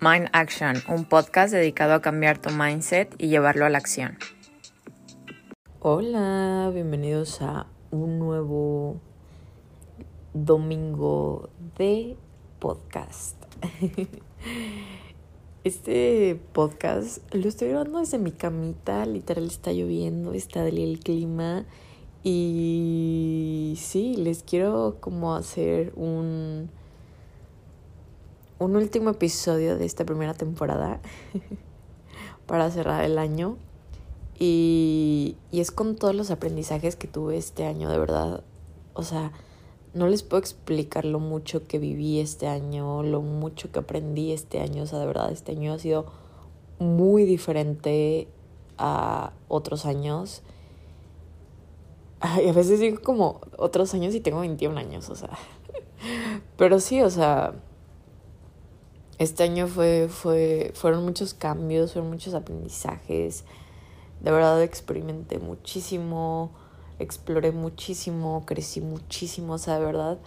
Mind Action, un podcast dedicado a cambiar tu mindset y llevarlo a la acción. Hola, bienvenidos a un nuevo domingo de podcast. Este podcast lo estoy grabando desde mi camita, literal está lloviendo, está del el clima y sí, les quiero como hacer un un último episodio de esta primera temporada para cerrar el año. Y, y, es con todos los aprendizajes que tuve este año, de verdad. O sea, no les puedo explicar lo mucho que viví este año, lo mucho que aprendí este año. O sea, de verdad, este año ha sido muy diferente a otros años. Ay, a veces digo como otros años y tengo 21 años, o sea. Pero sí, o sea, este año fue, fue, fueron muchos cambios, fueron muchos aprendizajes. De verdad experimenté muchísimo, exploré muchísimo, crecí muchísimo. O sea, de verdad,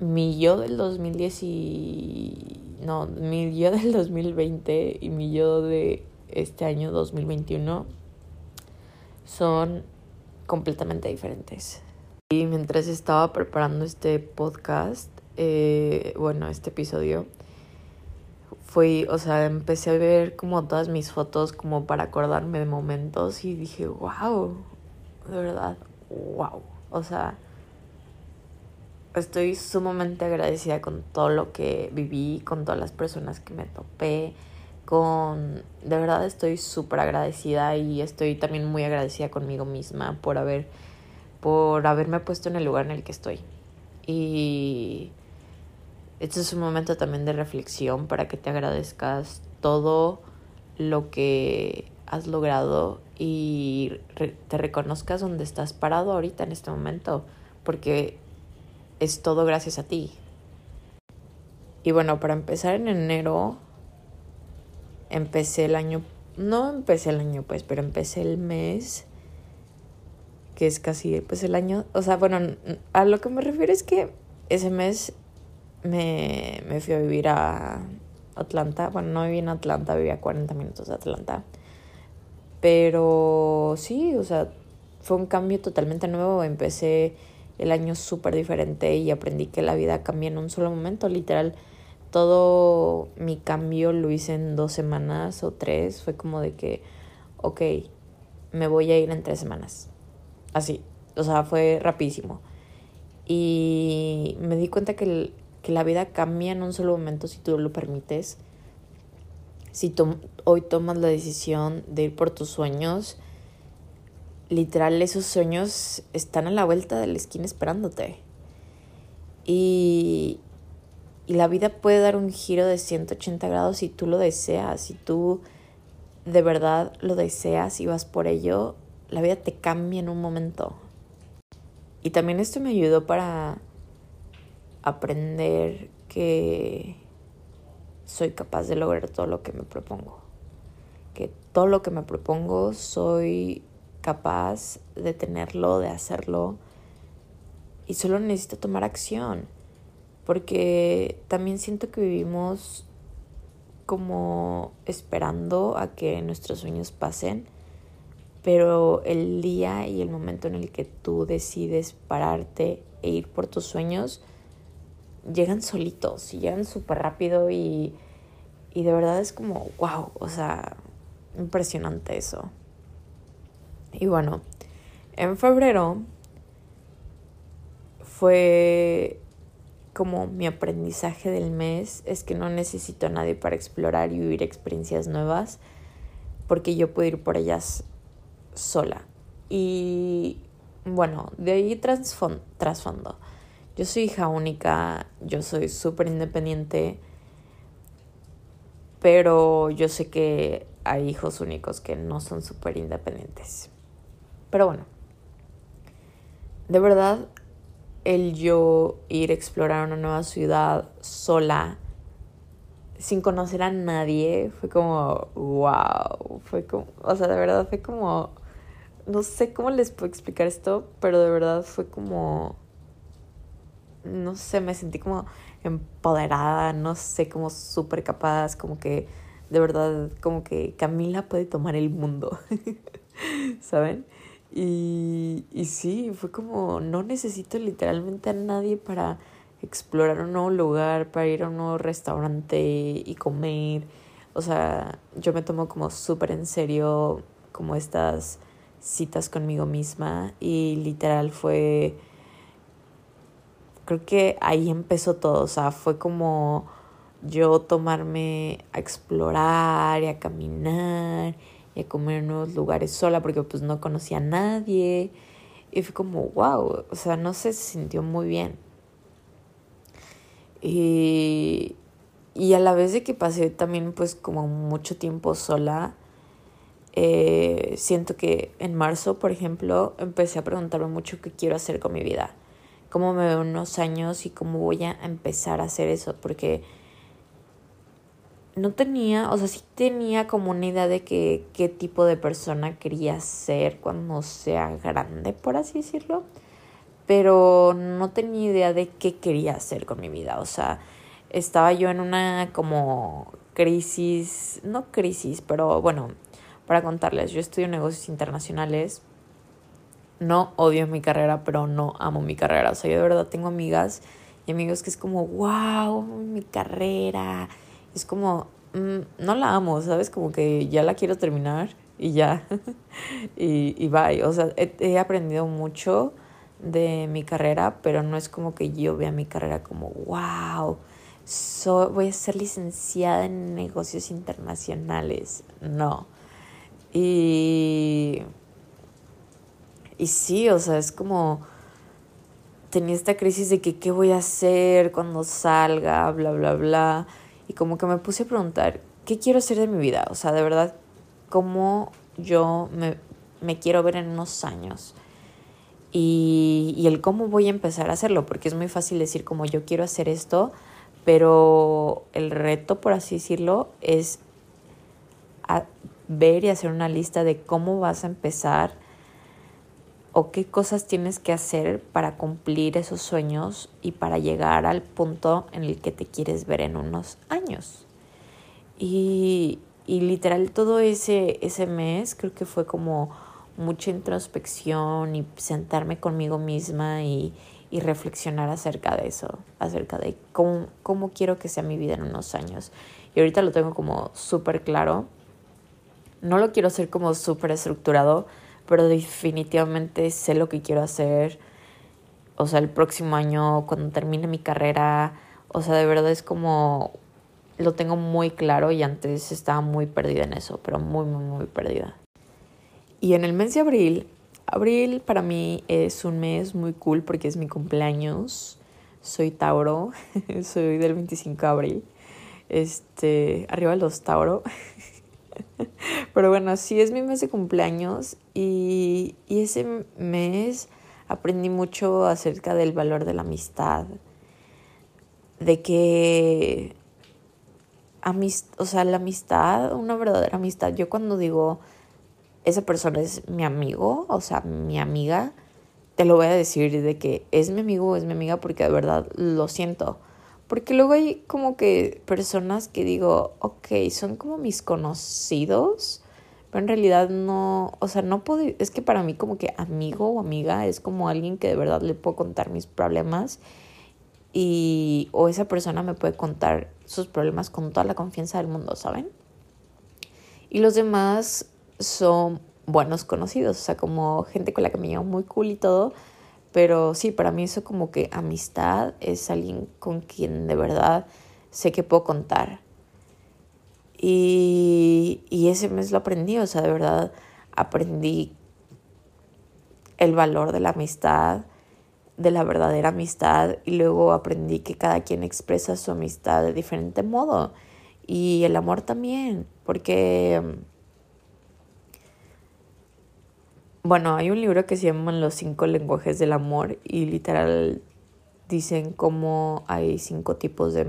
mi yo del 2010 y... No, mi yo del 2020 y mi yo de este año 2021 son completamente diferentes. Y mientras estaba preparando este podcast, eh, bueno, este episodio, fui, o sea, empecé a ver como todas mis fotos como para acordarme de momentos y dije, wow, de verdad, wow. O sea, estoy sumamente agradecida con todo lo que viví, con todas las personas que me topé, con, de verdad estoy súper agradecida y estoy también muy agradecida conmigo misma por haber, por haberme puesto en el lugar en el que estoy. Y este es un momento también de reflexión para que te agradezcas todo lo que has logrado y te reconozcas donde estás parado ahorita en este momento, porque es todo gracias a ti. Y bueno, para empezar en enero, empecé el año, no empecé el año pues, pero empecé el mes, que es casi pues el año, o sea, bueno, a lo que me refiero es que ese mes me, me fui a vivir a Atlanta. Bueno, no viví en Atlanta, vivía a 40 minutos de Atlanta. Pero sí, o sea, fue un cambio totalmente nuevo. Empecé el año súper diferente y aprendí que la vida cambia en un solo momento. Literal, todo mi cambio lo hice en dos semanas o tres. Fue como de que, ok, me voy a ir en tres semanas. Así, o sea, fue rapidísimo. Y me di cuenta que el, la vida cambia en un solo momento si tú lo permites. Si hoy tomas la decisión de ir por tus sueños, literal esos sueños están a la vuelta de la esquina esperándote. Y, y la vida puede dar un giro de 180 grados si tú lo deseas, si tú de verdad lo deseas y vas por ello, la vida te cambia en un momento. Y también esto me ayudó para aprender que soy capaz de lograr todo lo que me propongo. Que todo lo que me propongo soy capaz de tenerlo, de hacerlo. Y solo necesito tomar acción. Porque también siento que vivimos como esperando a que nuestros sueños pasen. Pero el día y el momento en el que tú decides pararte e ir por tus sueños, llegan solitos y llegan súper rápido y, y de verdad es como, wow, o sea, impresionante eso. Y bueno, en febrero fue como mi aprendizaje del mes, es que no necesito a nadie para explorar y vivir experiencias nuevas, porque yo puedo ir por ellas sola. Y bueno, de ahí trasfondo. Yo soy hija única, yo soy súper independiente, pero yo sé que hay hijos únicos que no son súper independientes. Pero bueno, de verdad, el yo ir a explorar una nueva ciudad sola, sin conocer a nadie, fue como, wow, fue como, o sea, de verdad fue como, no sé cómo les puedo explicar esto, pero de verdad fue como no sé, me sentí como empoderada, no sé, como súper capaz, como que de verdad, como que Camila puede tomar el mundo, ¿saben? Y, y sí, fue como, no necesito literalmente a nadie para explorar un nuevo lugar, para ir a un nuevo restaurante y comer. O sea, yo me tomo como súper en serio como estas citas conmigo misma y literal fue, creo que ahí empezó todo, o sea, fue como yo tomarme a explorar y a caminar y a comer en nuevos lugares sola porque pues no conocía a nadie y fue como wow, o sea, no se sintió muy bien. Y, y a la vez de que pasé también pues como mucho tiempo sola, eh, siento que en marzo, por ejemplo, empecé a preguntarme mucho qué quiero hacer con mi vida, cómo me veo unos años y cómo voy a empezar a hacer eso, porque no tenía, o sea, sí tenía como una idea de que, qué tipo de persona quería ser cuando sea grande, por así decirlo, pero no tenía idea de qué quería hacer con mi vida, o sea, estaba yo en una como crisis, no crisis, pero bueno, para contarles, yo estudio negocios internacionales, no odio mi carrera, pero no amo mi carrera, o sea, yo de verdad tengo amigas y amigos que es como, wow, mi carrera, es como, mm, no la amo, ¿sabes? Como que ya la quiero terminar y ya. y, y bye. O sea, he, aprendido mucho de mi carrera, pero no es como que yo vea mi carrera como, wow, voy a ser licenciada en negocios internacionales. No. Y. Y sí, o sea, es como. Tenía esta crisis de que qué voy a hacer cuando salga, bla, bla, bla. Y como que me puse a preguntar, ¿qué quiero hacer de mi vida? O sea, de verdad, ¿cómo yo me, me quiero ver en unos años? Y, y, el cómo voy a empezar a hacerlo, porque es muy fácil decir como yo quiero hacer esto, pero el reto, por así decirlo, es ver y hacer una lista de cómo vas a empezar o qué cosas tienes que hacer para cumplir esos sueños y para llegar al punto en el que te quieres ver en unos años. Y, y literal todo ese, ese mes creo que fue como mucha introspección y sentarme conmigo misma y, y reflexionar acerca de eso, acerca de cómo, cómo quiero que sea mi vida en unos años. Y ahorita lo tengo como súper claro. No lo quiero hacer como súper estructurado, pero definitivamente sé lo que quiero hacer. O sea, el próximo año, cuando termine mi carrera, o sea, de verdad es como lo tengo muy claro y antes estaba muy perdida en eso, pero muy, muy, muy perdida. Y en el mes de abril, abril para mí es un mes muy cool porque es mi cumpleaños. Soy Tauro, soy del 25 de abril. Este, arriba los Tauro. Pero bueno, sí es mi mes de cumpleaños y, y ese mes aprendí mucho acerca del valor de la amistad. De que, amist o sea, la amistad, una verdadera amistad. Yo cuando digo, esa persona es mi amigo, o sea, mi amiga, te lo voy a decir de que es mi amigo o es mi amiga porque de verdad lo siento. Porque luego hay como que personas que digo, ok, son como mis conocidos, pero en realidad no, o sea, no puedo, es que para mí como que amigo o amiga es como alguien que de verdad le puedo contar mis problemas y o esa persona me puede contar sus problemas con toda la confianza del mundo, ¿saben? Y los demás son buenos conocidos, o sea, como gente con la que me llevo muy cool y todo, pero sí, para mí eso como que amistad es alguien con quien de verdad sé que puedo contar. Y, y ese mes lo aprendí, o sea, de verdad aprendí el valor de la amistad, de la verdadera amistad, y luego aprendí que cada quien expresa su amistad de diferente modo. Y el amor también, porque Bueno, hay un libro que se llama Los cinco lenguajes del amor y literal dicen cómo hay cinco tipos de,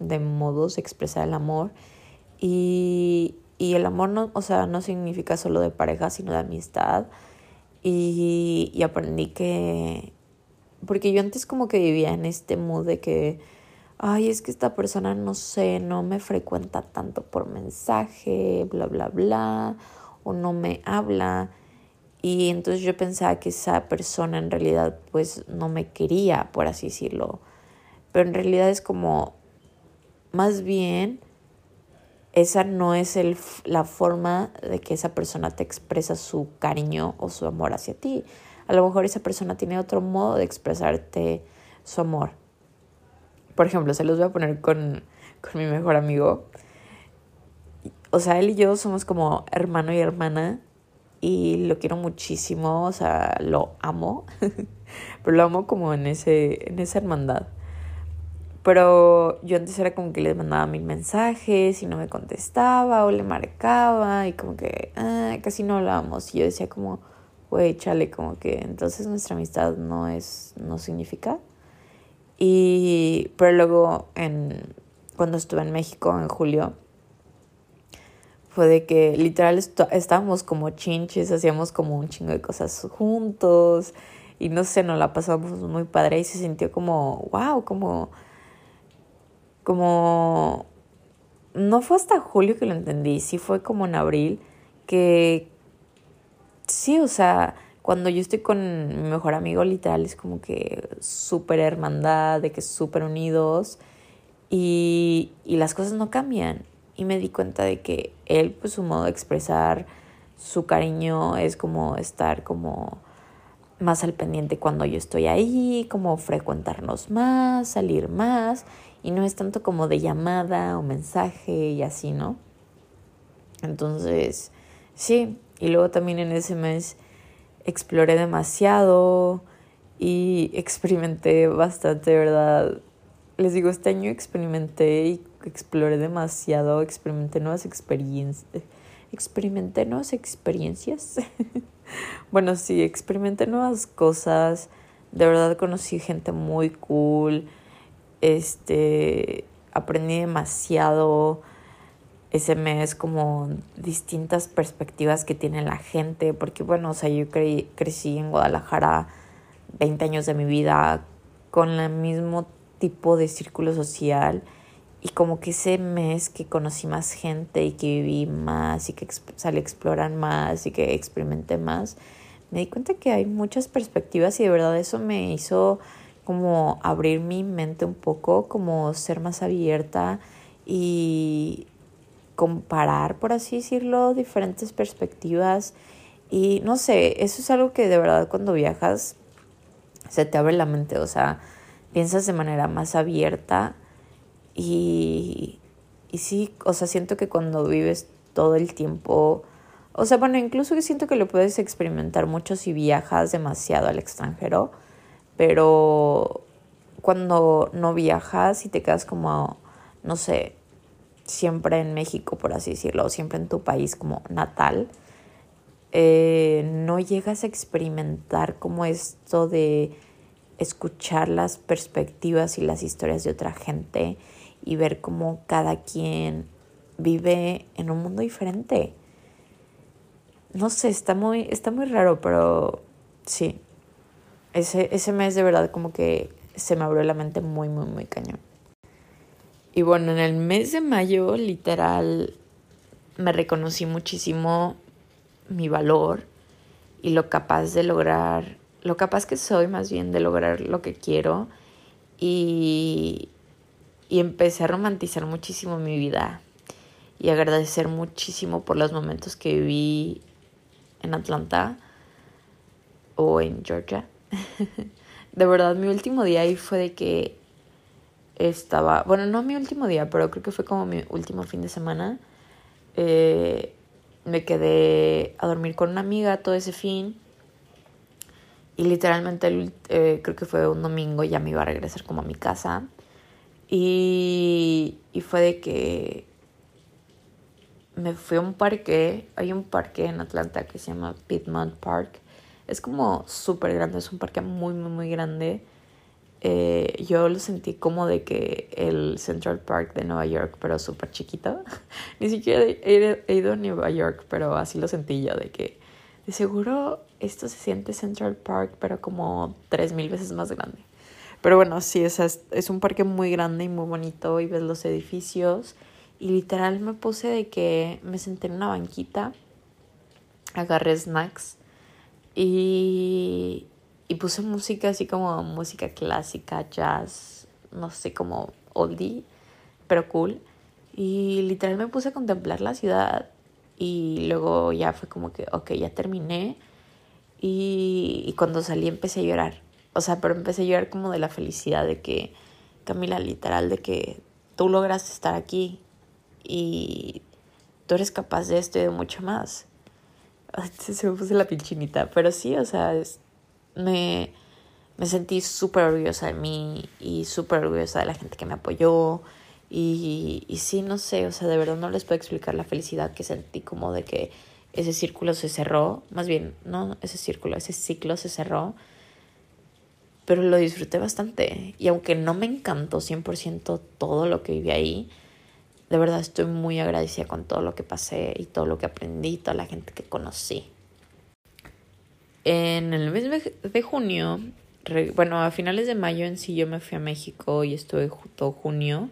de modos de expresar el amor y, y, el amor no, o sea, no significa solo de pareja, sino de amistad y, y aprendí que, porque yo antes como que vivía en este mood de que, ay, es que esta persona no sé, no me frecuenta tanto por mensaje, bla, bla, bla, o no me habla. Y entonces yo pensaba que esa persona en realidad pues no me quería, por así decirlo. Pero en realidad es como, más bien, esa no es el, la forma de que esa persona te expresa su cariño o su amor hacia ti. A lo mejor esa persona tiene otro modo de expresarte su amor. Por ejemplo, se los voy a poner con, con mi mejor amigo. O sea, él y yo somos como hermano y hermana y lo quiero muchísimo, o sea, lo amo, pero lo amo como en, ese, en esa hermandad. Pero yo antes era como que le mandaba mil mensajes y no me contestaba o le marcaba y como que ah, casi no hablábamos. Y yo decía como, güey, chale, como que entonces nuestra amistad no es, no significa. Y, pero luego en, cuando estuve en México en julio, fue de que literal estábamos como chinches, hacíamos como un chingo de cosas juntos y no sé, nos la pasamos muy padre y se sintió como, wow, como, como, no fue hasta julio que lo entendí, sí fue como en abril que, sí, o sea, cuando yo estoy con mi mejor amigo literal es como que súper hermandad, de que súper unidos y, y las cosas no cambian y me di cuenta de que él, pues su modo de expresar su cariño es como estar como más al pendiente cuando yo estoy ahí, como frecuentarnos más, salir más, y no es tanto como de llamada o mensaje y así, ¿no? Entonces, sí, y luego también en ese mes exploré demasiado y experimenté bastante, ¿verdad? Les digo, este año experimenté y exploré demasiado, experimenté nuevas experiencias. Experimenté nuevas experiencias. bueno, sí, experimenté nuevas cosas. De verdad conocí gente muy cool. Este, aprendí demasiado ese mes como distintas perspectivas que tiene la gente, porque bueno, o sea, yo crecí en Guadalajara 20 años de mi vida con el mismo tipo de círculo social y como que ese mes que conocí más gente y que viví más y que salí a explorar más y que experimenté más, me di cuenta que hay muchas perspectivas y de verdad eso me hizo como abrir mi mente un poco, como ser más abierta y comparar, por así decirlo, diferentes perspectivas. Y no sé, eso es algo que de verdad cuando viajas se te abre la mente, o sea, piensas de manera más abierta y, y sí, o sea, siento que cuando vives todo el tiempo, o sea, bueno, incluso que siento que lo puedes experimentar mucho si viajas demasiado al extranjero, pero cuando no viajas y te quedas como, no sé, siempre en México, por así decirlo, siempre en tu país como natal, eh, no llegas a experimentar como esto de escuchar las perspectivas y las historias de otra gente y ver cómo cada quien vive en un mundo diferente. No sé, está muy, está muy raro, pero sí. Ese, ese mes de verdad como que se me abrió la mente muy, muy, muy cañón. Y bueno, en el mes de mayo, literal, me reconocí muchísimo mi valor y lo capaz de lograr, lo capaz que soy más bien de lograr lo que quiero. Y, y empecé a romantizar muchísimo mi vida y agradecer muchísimo por los momentos que viví en Atlanta o en Georgia. de verdad, mi último día ahí fue de que estaba, bueno, no mi último día, pero creo que fue como mi último fin de semana. Eh, me quedé a dormir con una amiga todo ese fin. Y literalmente eh, creo que fue un domingo, ya me iba a regresar como a mi casa. Y, y fue de que me fui a un parque, hay un parque en Atlanta que se llama Piedmont Park. Es como súper grande, es un parque muy, muy, muy grande. Eh, yo lo sentí como de que el Central Park de Nueva York, pero súper chiquito. Ni siquiera he, ido a Nueva York, pero así lo sentí yo, de que de seguro esto se siente Central Park, pero como tres mil veces más grande. Pero bueno, sí, es, es un parque muy grande y muy bonito y ves los edificios. Y literal me puse de que me senté en una banquita, agarré snacks y, y puse música así como música clásica, jazz, no sé, como oldie, pero cool. Y literal me puse a contemplar la ciudad y luego ya fue como que, ok, ya terminé. Y, y cuando salí empecé a llorar. O sea, pero empecé a llorar como de la felicidad de que, Camila, literal, de que tú lograste estar aquí y tú eres capaz de esto y de mucho más. Se me puse la pinchinita, pero sí, o sea, me, me sentí súper orgullosa de mí y súper orgullosa de la gente que me apoyó y, y sí, no sé, o sea, de verdad no les puedo explicar la felicidad que sentí como de que ese círculo se cerró, más bien, no ese círculo, ese ciclo se cerró, pero lo disfruté bastante. Y aunque no me encantó 100% todo lo que viví ahí, de verdad estoy muy agradecida con todo lo que pasé y todo lo que aprendí, toda la gente que conocí. En el mes de junio, bueno, a finales de mayo en sí yo me fui a México y estuve todo junio.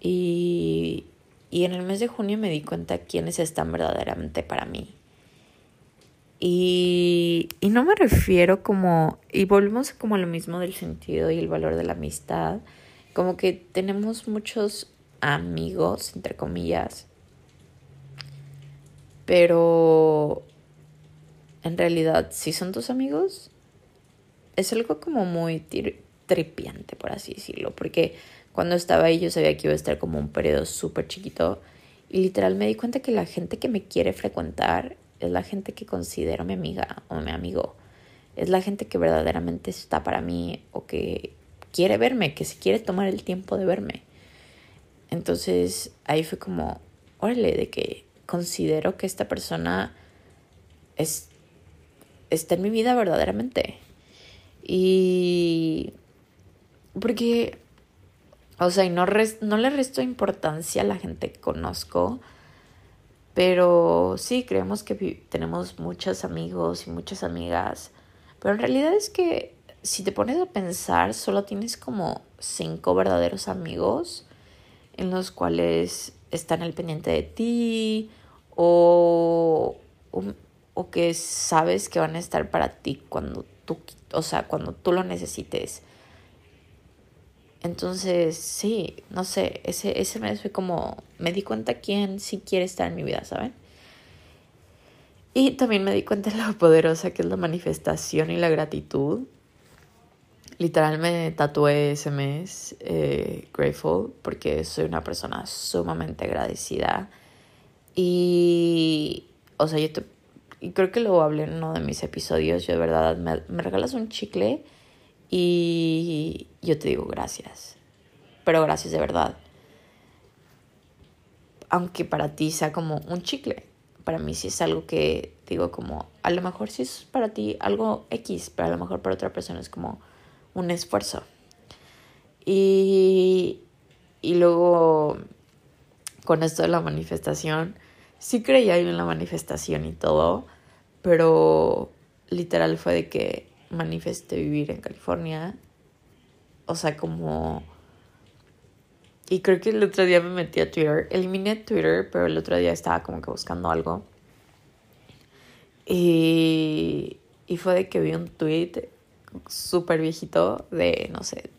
Y, y en el mes de junio me di cuenta quiénes están verdaderamente para mí. Y, y no me refiero como, y volvemos como a lo mismo del sentido y el valor de la amistad, como que tenemos muchos amigos, entre comillas, pero en realidad, si son tus amigos, es algo como muy tripiante, por así decirlo, porque cuando estaba ahí yo sabía que iba a estar como un periodo súper chiquito y literal me di cuenta que la gente que me quiere frecuentar es la gente que considero mi amiga o mi amigo. Es la gente que verdaderamente está para mí o que quiere verme, que se quiere tomar el tiempo de verme. Entonces ahí fue como, órale, de que considero que esta persona es, está en mi vida verdaderamente. Y porque o sea, y no, no le resto importancia a la gente que conozco, pero sí, creemos que tenemos muchos amigos y muchas amigas, pero en realidad es que si te pones a pensar, solo tienes como cinco verdaderos amigos en los cuales están al pendiente de ti o, o, o que sabes que van a estar para ti cuando tú, o sea, cuando tú lo necesites. Entonces, sí, no sé, ese, ese mes fue como, me di cuenta quién sí quiere estar en mi vida, ¿saben? Y también me di cuenta de lo poderosa que es la manifestación y la gratitud. Literal me tatué ese mes eh, grateful porque soy una persona sumamente agradecida. Y, o sea, yo te, y creo que lo hablé en uno de mis episodios. Yo de verdad me, me regalas un chicle y yo te digo gracias. Pero gracias de verdad. Aunque para ti sea como un chicle. Para mí sí es algo que digo como, a lo mejor sí es para ti algo X, pero a lo mejor para otra persona es como un esfuerzo. Y, y luego, con esto de la manifestación, sí creía en la manifestación y todo, pero literal fue de que manifesté vivir en California. O sea, como... Y creo que el otro día me metí a Twitter. Eliminé Twitter, pero el otro día estaba como que buscando algo. Y, y fue de que vi un tweet súper viejito de, no sé,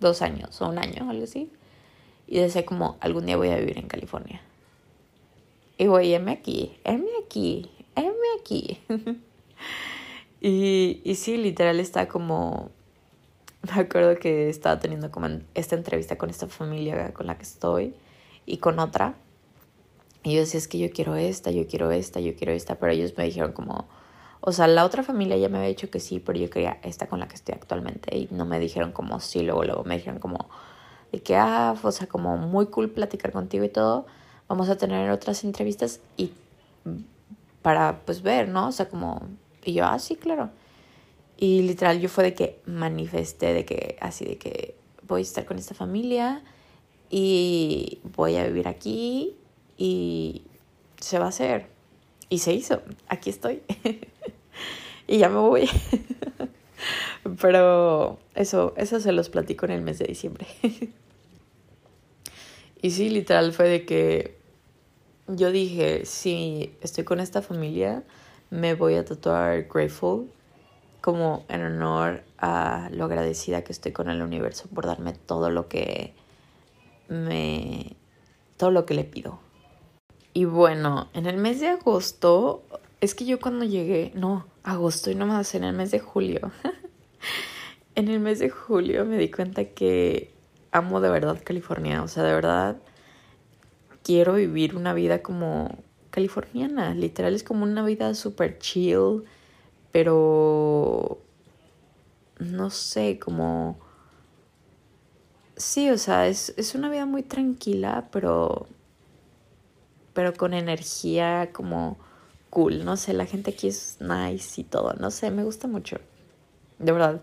dos años o un año, algo así. Y decía como, algún día voy a vivir en California. Y voy, heme aquí, heme aquí, heme aquí. Y, y sí, literal está como... Me acuerdo que estaba teniendo como esta entrevista con esta familia con la que estoy y con otra. Y yo decía, es que yo quiero esta, yo quiero esta, yo quiero esta, pero ellos me dijeron como, o sea, la otra familia ya me había dicho que sí, pero yo quería esta con la que estoy actualmente y no me dijeron como sí, luego, luego me dijeron como de que, ah, o sea, como muy cool platicar contigo y todo, vamos a tener otras entrevistas y para pues ver, ¿no? O sea, como y yo, ah, sí, claro. Y literal yo fue de que manifesté, de que así, de que voy a estar con esta familia y voy a vivir aquí y se va a hacer. y se hizo, aquí estoy. y ya me voy. Pero eso, eso se los platico en el mes de diciembre. y sí, literal fue de que yo dije, si estoy con esta familia, me voy a tatuar Grateful como en honor a lo agradecida que estoy con el universo por darme todo lo que me todo lo que le pido. Y bueno, en el mes de agosto, es que yo cuando llegué, no, agosto y no más, en el mes de julio. en el mes de julio me di cuenta que amo de verdad California, o sea, de verdad quiero vivir una vida como californiana, literal es como una vida súper chill, pero no sé, como... Sí, o sea, es, es una vida muy tranquila, pero... pero con energía como cool, no sé, la gente aquí es nice y todo, no sé, me gusta mucho. De verdad,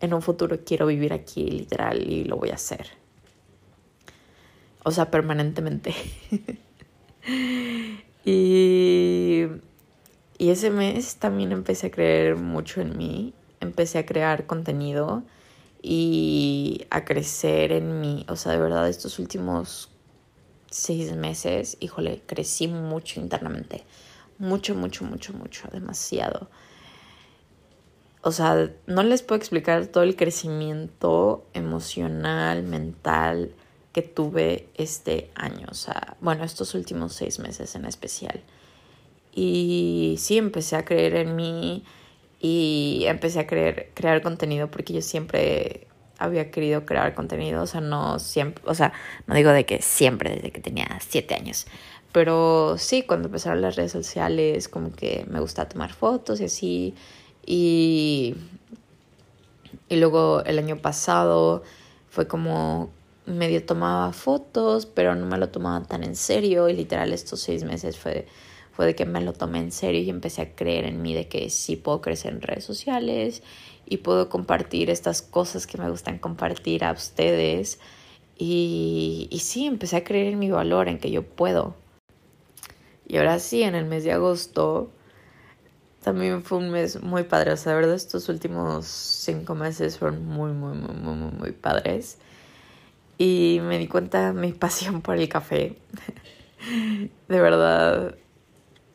en un futuro quiero vivir aquí literal y lo voy a hacer. O sea, permanentemente. y, y ese mes también empecé a creer mucho en mí, empecé a crear contenido y a crecer en mí. O sea, de verdad, estos últimos seis meses, híjole, crecí mucho internamente. Mucho, mucho, mucho, mucho, demasiado o sea, no les puedo explicar todo el crecimiento emocional, mental que tuve este año, o sea, bueno, estos últimos seis meses en especial. Y sí, empecé a creer en mí y empecé a creer, crear contenido porque yo siempre había querido crear contenido, o sea, no siempre, o sea, no digo de que siempre, desde que tenía siete años, pero sí, cuando empezaron las redes sociales, como que me gustaba tomar fotos y así, y, y luego el año pasado fue como medio tomaba fotos, pero no me lo tomaba tan en serio. Y literal estos seis meses fue, fue de que me lo tomé en serio y empecé a creer en mí de que sí puedo crecer en redes sociales y puedo compartir estas cosas que me gustan compartir a ustedes. Y, y sí, empecé a creer en mi valor, en que yo puedo. Y ahora sí, en el mes de agosto también fue un mes muy padre. O sea, de verdad, estos últimos cinco meses fueron muy, muy, muy, muy, muy, muy padres. Y me di cuenta mi pasión por el café. de verdad,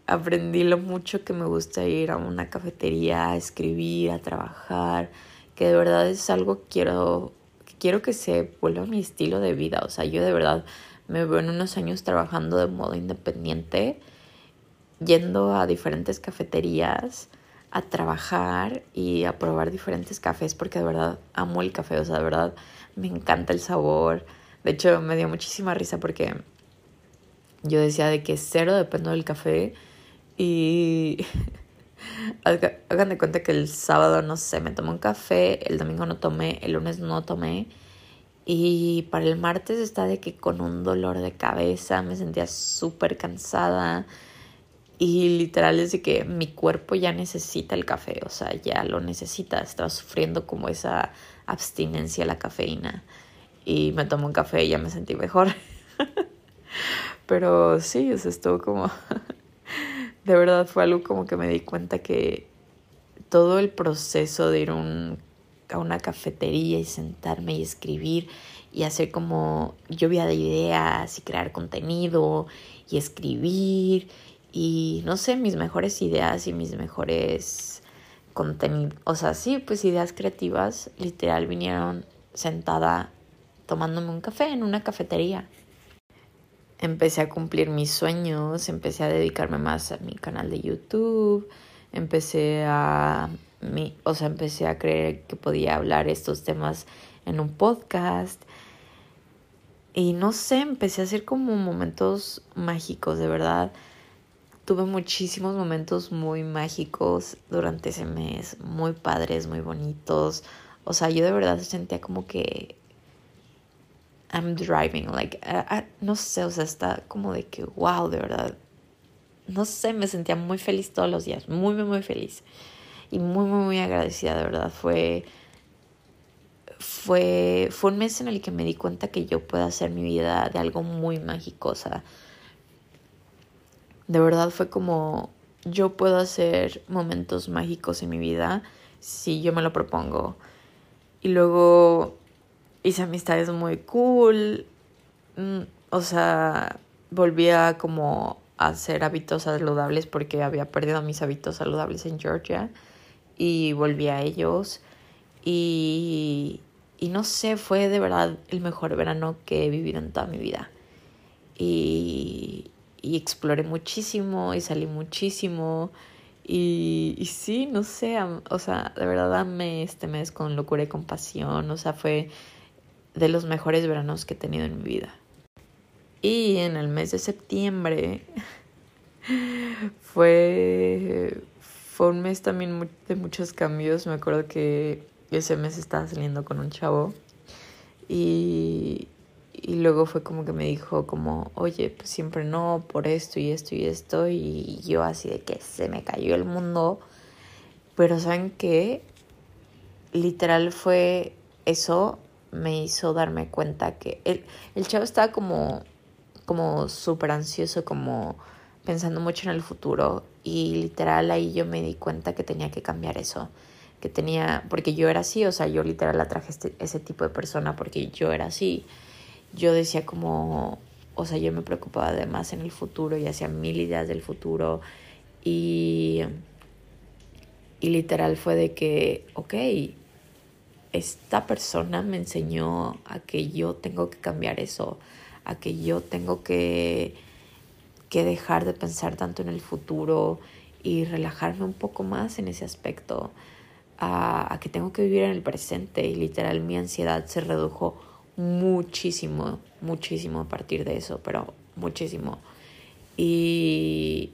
aprendí lo mucho que me gusta ir a una cafetería, a escribir, a trabajar. Que de verdad es algo que quiero, que quiero que se vuelva mi estilo de vida. O sea, yo de verdad me veo en unos años trabajando de modo independiente yendo a diferentes cafeterías a trabajar y a probar diferentes cafés porque de verdad amo el café, o sea, de verdad me encanta el sabor. De hecho, me dio muchísima risa porque yo decía de que cero dependo del café y hagan de cuenta que el sábado, no sé, me tomé un café, el domingo no tomé, el lunes no tomé y para el martes está de que con un dolor de cabeza, me sentía súper cansada y literal es de que mi cuerpo ya necesita el café, o sea, ya lo necesita. Estaba sufriendo como esa abstinencia a la cafeína. Y me tomé un café y ya me sentí mejor. Pero sí, o estuvo como... de verdad fue algo como que me di cuenta que todo el proceso de ir a una cafetería y sentarme y escribir y hacer como lluvia de ideas y crear contenido y escribir y no sé, mis mejores ideas y mis mejores contenidos, o sea, sí, pues ideas creativas, literal vinieron sentada tomándome un café en una cafetería. Empecé a cumplir mis sueños, empecé a dedicarme más a mi canal de YouTube, empecé a mi, o sea, empecé a creer que podía hablar estos temas en un podcast. Y no sé, empecé a hacer como momentos mágicos, de verdad tuve muchísimos momentos muy mágicos durante ese mes, muy padres, muy bonitos. O sea, yo de verdad sentía como que I'm driving, like, no sé, o sea, está como de que, wow, de verdad. No sé, me sentía muy feliz todos los días, muy, muy, muy feliz. Y muy, muy, muy agradecida, de verdad. Fue, fue, fue un mes en el que me di cuenta que yo puedo hacer mi vida de algo muy mágico, o sea, de verdad fue como yo puedo hacer momentos mágicos en mi vida si yo me lo propongo. Y luego hice amistades muy cool. Mm, o sea, volví a como hacer hábitos saludables porque había perdido mis hábitos saludables en Georgia y volví a ellos y, y no sé, fue de verdad el mejor verano que he vivido en toda mi vida. Y, y exploré muchísimo y salí muchísimo. Y, sí, no sé, o sea, de verdad amé este mes con locura y compasión. O sea, fue de los mejores veranos que he tenido en mi vida. Y en el mes de septiembre fue, fue un mes también de muchos cambios. Me acuerdo que ese mes estaba saliendo con un chavo y, y luego fue como que me dijo como, oye, pues siempre no, por esto y esto y esto. Y yo así de que se me cayó el mundo. Pero ¿saben qué? Literal fue eso me hizo darme cuenta que el, el chavo estaba como, como súper ansioso, como pensando mucho en el futuro. Y literal ahí yo me di cuenta que tenía que cambiar eso. Que tenía, porque yo era así, o sea, yo literal atraje este, ese tipo de persona porque yo era así yo decía como, o sea, yo me preocupaba además en el futuro y hacía mil ideas del futuro y, y literal fue de que, ok, esta persona me enseñó a que yo tengo que cambiar eso, a que yo tengo que, que dejar de pensar tanto en el futuro y relajarme un poco más en ese aspecto, a, a que tengo que vivir en el presente y literal mi ansiedad se redujo muchísimo, muchísimo a partir de eso, pero muchísimo. Y,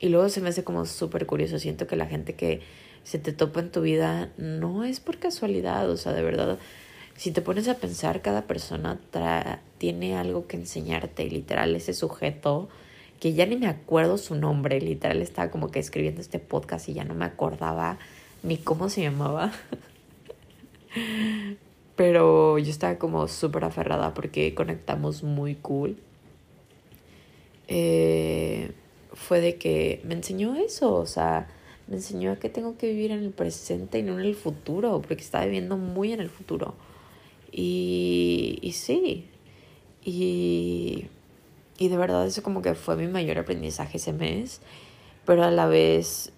y luego se me hace como súper curioso, siento que la gente que se te topa en tu vida no es por casualidad, o sea, de verdad, si te pones a pensar, cada persona tiene algo que enseñarte, y literal, ese sujeto, que ya ni me acuerdo su nombre, literal, estaba como que escribiendo este podcast y ya no me acordaba ni cómo se llamaba. Pero yo estaba como súper aferrada porque conectamos muy cool. Eh, fue de que me enseñó eso, o sea, me enseñó a que tengo que vivir en el presente y no en el futuro, porque estaba viviendo muy en el futuro. Y, y sí, y, y de verdad eso como que fue mi mayor aprendizaje ese mes, pero a la vez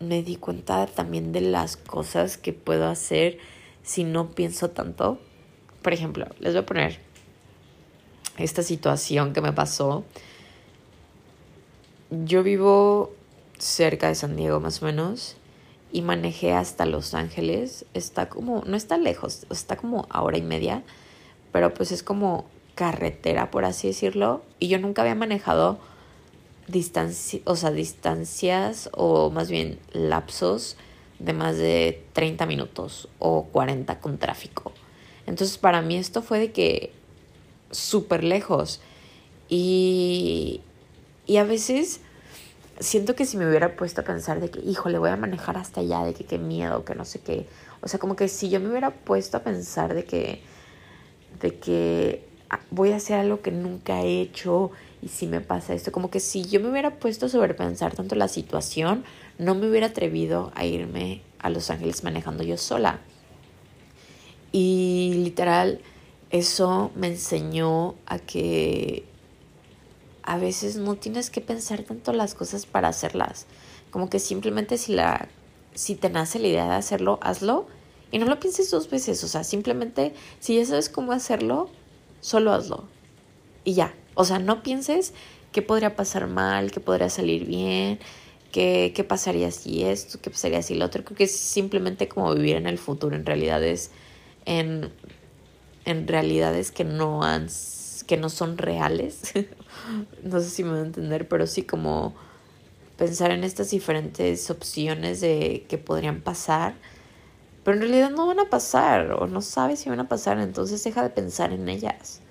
me di cuenta también de las cosas que puedo hacer si no pienso tanto. Por ejemplo, les voy a poner esta situación que me pasó. Yo vivo cerca de San Diego más o menos y manejé hasta Los Ángeles. Está como, no está lejos, está como a hora y media, pero pues es como carretera, por así decirlo. Y yo nunca había manejado o sea, distancias o más bien lapsos de más de 30 minutos o 40 con tráfico. Entonces para mí esto fue de que súper lejos. Y, y a veces siento que si me hubiera puesto a pensar de que, hijo, le voy a manejar hasta allá, de que qué miedo, que no sé qué. O sea, como que si yo me hubiera puesto a pensar de que, de que voy a hacer algo que nunca he hecho y si me pasa esto, como que si yo me hubiera puesto a sobrepensar tanto la situación, no me hubiera atrevido a irme a Los Ángeles manejando yo sola. Y literal, eso me enseñó a que a veces no tienes que pensar tanto las cosas para hacerlas. Como que simplemente si la si te nace la idea de hacerlo, hazlo y no lo pienses dos veces, o sea, simplemente si ya sabes cómo hacerlo, solo hazlo. Y ya, o sea, no pienses qué podría pasar mal, qué podría salir bien, qué, pasaría si esto, qué pasaría si lo otro. Creo que es simplemente como vivir en el futuro, en realidades, en, en realidades que no han, que no son reales. no sé si me voy a entender, pero sí como pensar en estas diferentes opciones de que podrían pasar, pero en realidad no van a pasar o no sabes si van a pasar, entonces deja de pensar en ellas.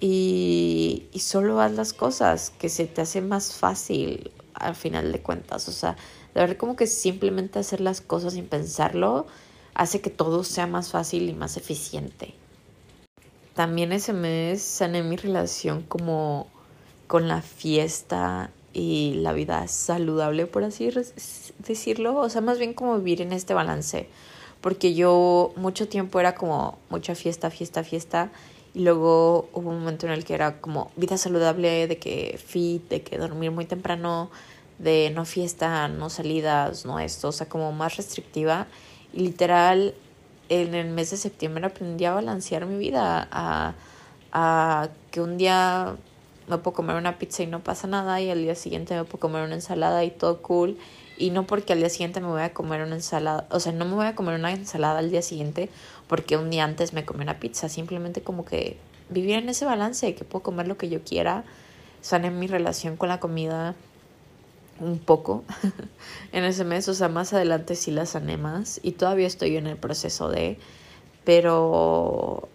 Y, y solo haz las cosas que se te hace más fácil al final de cuentas. O sea, de ver como que simplemente hacer las cosas sin pensarlo hace que todo sea más fácil y más eficiente. También ese mes sané mi relación como con la fiesta y la vida saludable, por así decirlo. O sea, más bien como vivir en este balance. Porque yo mucho tiempo era como mucha fiesta, fiesta, fiesta. Y luego hubo un momento en el que era como vida saludable, de que fit, de que dormir muy temprano, de no fiesta, no salidas, no esto, o sea, como más restrictiva. Y literal, en el mes de septiembre aprendí a balancear mi vida, a, a que un día me puedo comer una pizza y no pasa nada y al día siguiente me puedo comer una ensalada y todo cool y no porque al día siguiente me voy a comer una ensalada, o sea, no me voy a comer una ensalada al día siguiente porque un día antes me comí una pizza, simplemente como que vivir en ese balance, que puedo comer lo que yo quiera, sané mi relación con la comida un poco en ese mes, o sea, más adelante sí la sané más y todavía estoy en el proceso de, pero,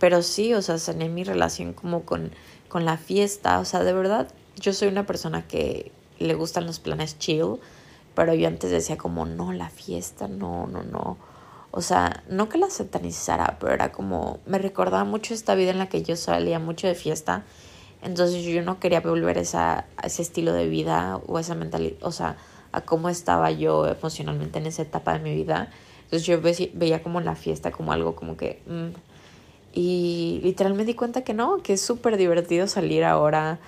pero sí, o sea, sané mi relación como con con la fiesta, o sea, de verdad, yo soy una persona que le gustan los planes chill, pero yo antes decía como, no, la fiesta, no, no, no. O sea, no que la satanizara, pero era como, me recordaba mucho esta vida en la que yo salía mucho de fiesta, entonces yo no quería volver esa, a ese estilo de vida o esa mentalidad, o sea, a cómo estaba yo emocionalmente en esa etapa de mi vida. Entonces yo veía como la fiesta como algo como que... Mm, y literal me di cuenta que no, que es súper divertido salir ahora,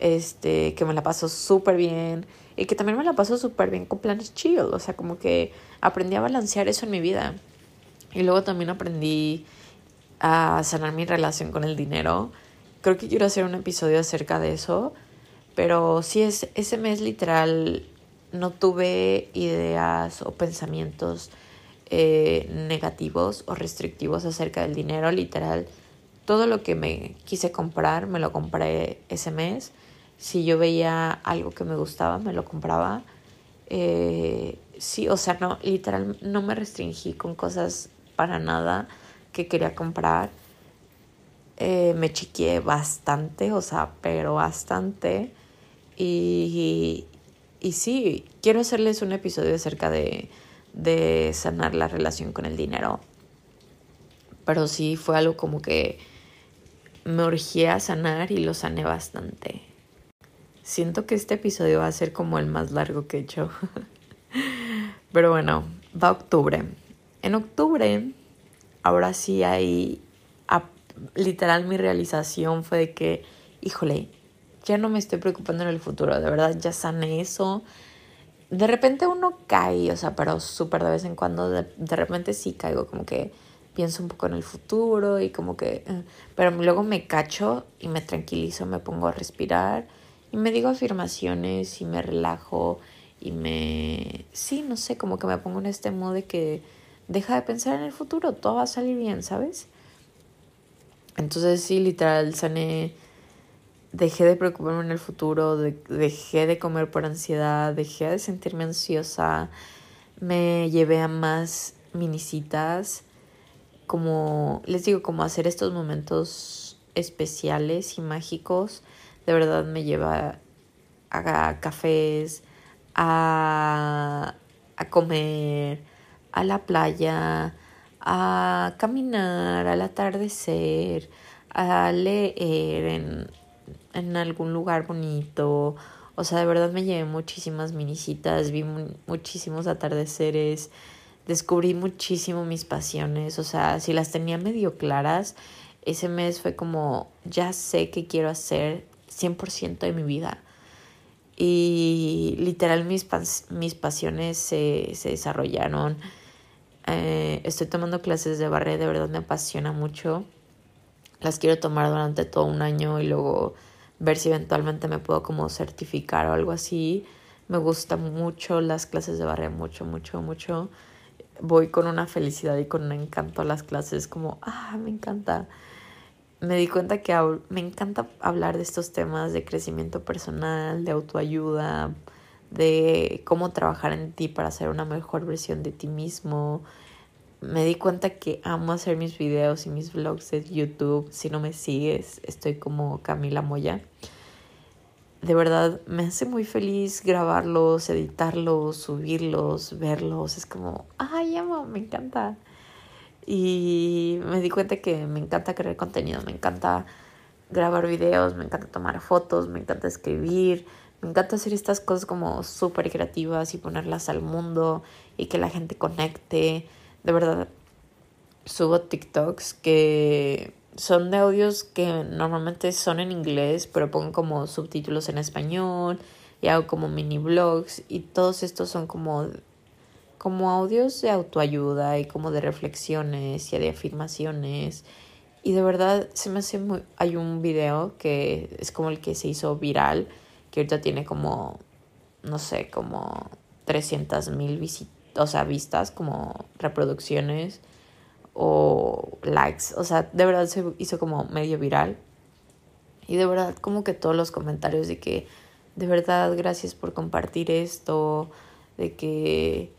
este, que me la paso súper bien y que también me la paso súper bien con planes chill, o sea, como que aprendí a balancear eso en mi vida. Y luego también aprendí a sanar mi relación con el dinero. Creo que quiero hacer un episodio acerca de eso, pero sí es ese mes literal no tuve ideas o pensamientos eh, negativos o restrictivos acerca del dinero, literal. Todo lo que me quise comprar, me lo compré ese mes. Si yo veía algo que me gustaba, me lo compraba. Eh, sí, o sea, no, literal, no me restringí con cosas para nada que quería comprar. Eh, me chiqué bastante, o sea, pero bastante. Y, y, sí, quiero hacerles un episodio acerca de de sanar la relación con el dinero. Pero sí fue algo como que me urgía a sanar y lo sané bastante. Siento que este episodio va a ser como el más largo que he hecho. Pero bueno, va octubre. En octubre, ahora sí hay, literal mi realización fue de que, híjole, ya no me estoy preocupando en el futuro, de verdad ya sané eso, de repente uno cae, o sea, pero súper de vez en cuando, de, repente sí caigo, como que pienso un poco en el futuro y como que, eh, pero luego me cacho y me tranquilizo, me pongo a respirar y me digo afirmaciones y me relajo y me, sí, no sé, como que me pongo en este modo de que deja de pensar en el futuro, todo va a salir bien, ¿sabes? Entonces sí, literal, sané dejé de preocuparme en el futuro, dejé de comer por ansiedad, dejé de sentirme ansiosa, me llevé a más minicitas, como les digo, como hacer estos momentos especiales y mágicos, de verdad me lleva a cafés, a, a comer, a la playa, a caminar, al atardecer, a leer en en algún lugar bonito. O sea, de verdad me llevé muchísimas minicitas, vi muchísimos atardeceres, descubrí muchísimo mis pasiones. O sea, si las tenía medio claras, ese mes fue como, ya sé qué quiero hacer 100% de mi vida. Y literal mis, mis pasiones se, se desarrollaron. Eh, estoy tomando clases de barre, de verdad me apasiona mucho. Las quiero tomar durante todo un año y luego ver si eventualmente me puedo como certificar o algo así. Me gustan mucho las clases de barrio, mucho, mucho, mucho. Voy con una felicidad y con un encanto a las clases, como, ah, me encanta. Me di cuenta que me encanta hablar de estos temas de crecimiento personal, de autoayuda, de cómo trabajar en ti para ser una mejor versión de ti mismo, me di cuenta que amo hacer mis videos y mis vlogs de YouTube. Si no me sigues, estoy como Camila Moya. De verdad, me hace muy feliz grabarlos, editarlos, subirlos, verlos. Es como, ay, amo, me encanta. Y me di cuenta que me encanta crear contenido, me encanta grabar videos, me encanta tomar fotos, me encanta escribir, Me encanta hacer estas cosas como súper creativas y ponerlas al mundo y que la gente conecte. De verdad, subo TikToks que son de audios que normalmente son en inglés, pero pongo como subtítulos en español y hago como mini blogs y todos estos son como como audios de autoayuda y como de reflexiones y de afirmaciones. Y de verdad se me hace muy hay un video que es como el que se hizo viral que ahorita tiene como no sé como 300 mil visitas o sea vistas como reproducciones o likes. O sea, de verdad se hizo como medio viral. Y de verdad como que todos los comentarios de que, de verdad, gracias por compartir esto, de que,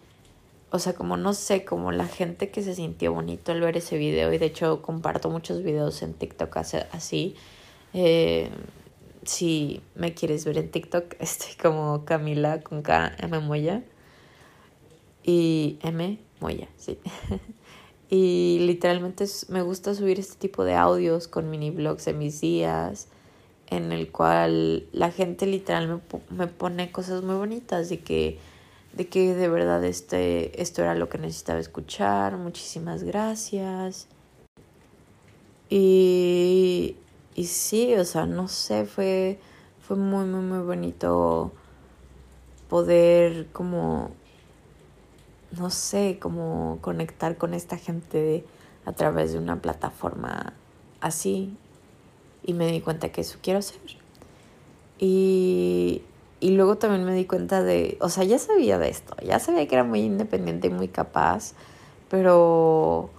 o sea, como no sé, como la gente que se sintió bonito al ver ese video. Y de hecho comparto muchos videos en TikTok así. Eh, si me quieres ver en TikTok, estoy como Camila con K, M Moya. Y M Moya, sí. Y literalmente me gusta subir este tipo de audios con mini blogs de mis días, en el cual la gente literal me, pone cosas muy bonitas de que, de que de verdad este, esto era lo que necesitaba escuchar, muchísimas gracias. Y, y sí, o sea, no sé, fue, fue muy, muy, muy bonito poder como no sé, cómo conectar con esta gente a través de una plataforma así. Y me di cuenta que eso quiero hacer. Y, y luego también me di cuenta de, o sea, ya sabía de esto, ya sabía que era muy independiente y muy capaz, pero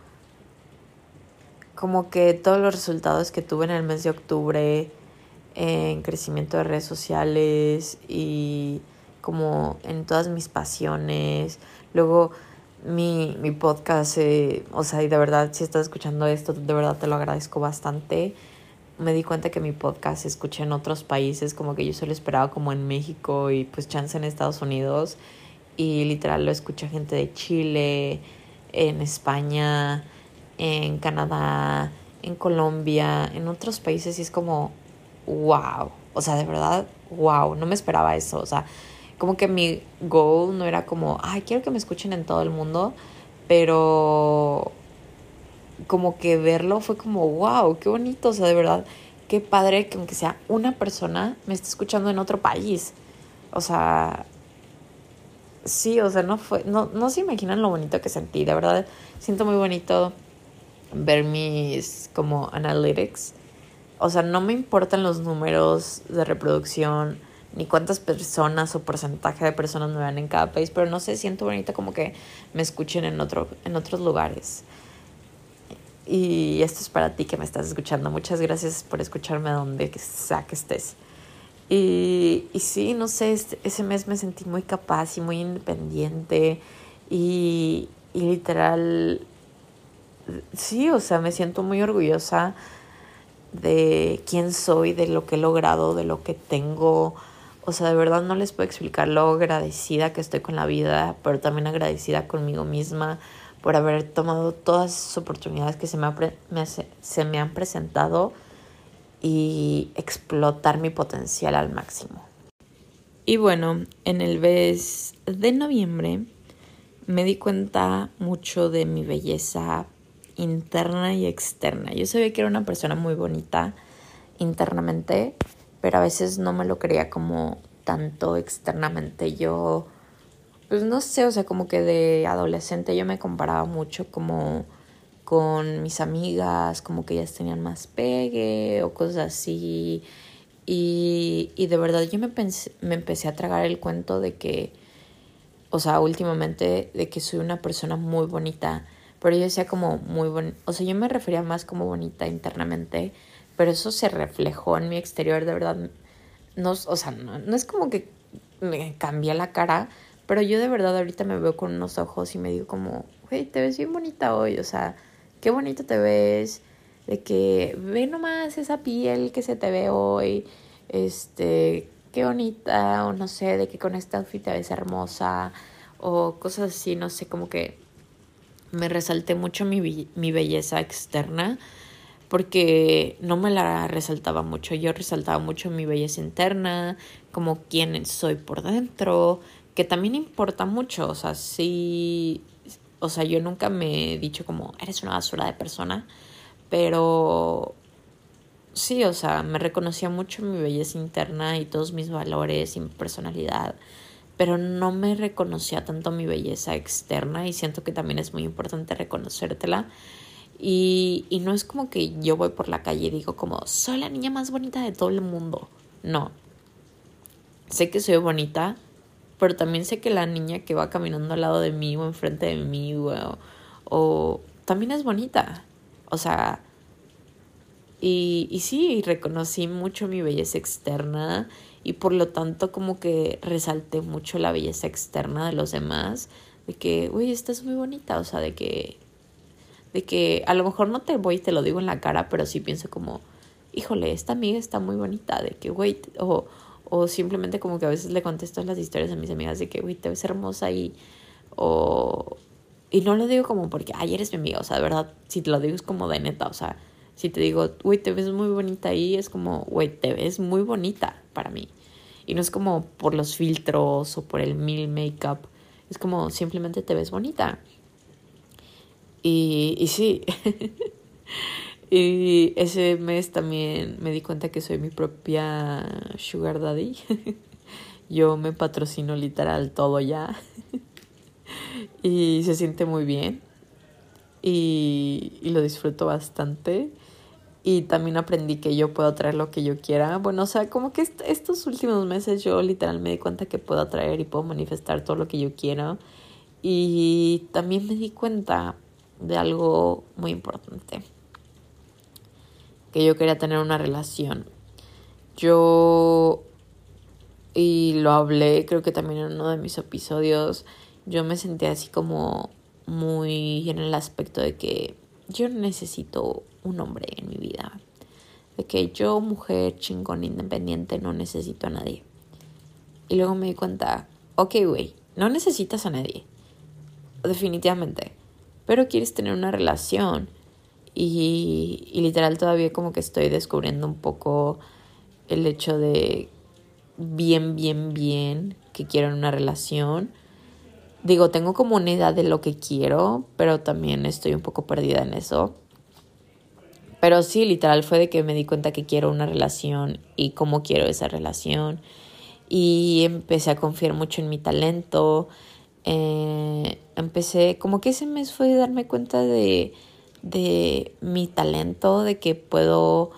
como que todos los resultados que tuve en el mes de octubre en crecimiento de redes sociales y como en todas mis pasiones, Luego mi, mi podcast, eh, o sea, y de verdad, si estás escuchando esto, de verdad te lo agradezco bastante. Me di cuenta que mi podcast se escucha en otros países, como que yo solo esperaba como en México y pues chance en Estados Unidos. Y literal lo escucha gente de Chile, en España, en Canadá, en Colombia, en otros países y es como, wow. O sea, de verdad, wow, no me esperaba eso. O sea, como que mi goal no era como, ay, quiero que me escuchen en todo el mundo, pero como que verlo fue como, wow, qué bonito, o sea, de verdad, qué padre que aunque sea una persona me esté escuchando en otro país. O sea, sí, o sea, no fue, no, no se imaginan lo bonito que sentí, de verdad, siento muy bonito ver mis como analytics. O sea, no me importan los números de reproducción, ni cuántas personas o porcentaje de personas me vean en cada país, pero no sé, siento bonita como que me escuchen en, otro, en otros lugares. Y esto es para ti que me estás escuchando. Muchas gracias por escucharme donde sea que estés. Y, y sí, no sé, este, ese mes me sentí muy capaz y muy independiente y, y literal, sí, o sea, me siento muy orgullosa de quién soy, de lo que he logrado, de lo que tengo, o sea, de verdad no les puedo explicar lo agradecida que estoy con la vida, pero también agradecida conmigo misma por haber tomado todas esas oportunidades que se me, se me han presentado y explotar mi potencial al máximo. Y bueno, en el mes de noviembre me di cuenta mucho de mi belleza interna y externa. Yo sabía que era una persona muy bonita internamente, pero a veces no me lo creía como tanto externamente. Yo, pues no sé, o sea, como que de adolescente yo me comparaba mucho como con mis amigas, como que ellas tenían más pegue o cosas así. Y, y de verdad yo me, pensé, me empecé a tragar el cuento de que, o sea, últimamente, de que soy una persona muy bonita. Pero yo decía como muy bonita, o sea, yo me refería más como bonita internamente pero eso se reflejó en mi exterior, de verdad. No, o sea, no, es como que me cambié la cara, pero yo de verdad ahorita me veo con unos ojos y me digo como, güey, te ves bien bonita hoy, o sea, qué bonito te ves, de que ve nomás esa piel que se te ve hoy, este, qué bonita, o no sé, de que con este outfit te ves hermosa, o cosas así, no sé, como que me resalté mucho mi, mi belleza externa porque no me la resaltaba mucho. Yo resaltaba mucho mi belleza interna, como quién soy por dentro, que también importa mucho. O sea, sí, o sea, yo nunca me he dicho como, eres una basura de persona, pero sí, o sea, me reconocía mucho mi belleza interna y todos mis valores y mi personalidad, pero no me reconocía tanto mi belleza externa y siento que también es muy importante reconocértela y, y no es como que yo voy por la calle y digo como, soy la niña más bonita de todo el mundo. No. Sé que soy bonita, pero también sé que la niña que va caminando al lado de mí o enfrente de mí o, o también es bonita. O sea, y, y sí, reconocí mucho mi belleza externa y por lo tanto como que resalté mucho la belleza externa de los demás, de que, uy, estás muy bonita, o sea, de que de que a lo mejor no te voy y te lo digo en la cara, pero sí pienso como, híjole, esta amiga está muy bonita, de que, güey, o, o simplemente como que a veces le contesto las historias a mis amigas de que, güey, te ves hermosa y, o, y no lo digo como porque, ay, eres mi amiga, o sea, de verdad, si te lo digo es como de neta, o sea, si te digo, güey, te ves muy bonita ahí, es como, güey, te ves muy bonita para mí. Y no es como por los filtros o por el mil makeup, es como simplemente te ves bonita. Y, y sí, y ese mes también me di cuenta que soy mi propia sugar daddy. Yo me patrocino literal todo ya. y se siente muy bien. Y, y lo disfruto bastante. Y también aprendí que yo puedo traer lo que yo quiera. Bueno, o sea, como que estos últimos meses yo literal me di cuenta que puedo atraer y puedo manifestar todo lo que yo quiera. Y también me di cuenta de algo muy importante. Que yo quería tener una relación. Yo, y lo hablé creo que también en uno de mis episodios, yo me sentía así como muy en el aspecto de que yo necesito un hombre en mi vida. De que yo, mujer chingón, independiente, no necesito a nadie. Y luego me di cuenta, ok, güey, no necesitas a nadie. Definitivamente pero quieres tener una relación. Y, y literal todavía como que estoy descubriendo un poco el hecho de bien, bien, bien que quiero una relación. Digo, tengo como una idea de lo que quiero, pero también estoy un poco perdida en eso. Pero sí, literal fue de que me di cuenta que quiero una relación y cómo quiero esa relación. Y empecé a confiar mucho en mi talento, eh, empecé, como que ese mes fue darme cuenta de, de mi talento, de que puedo,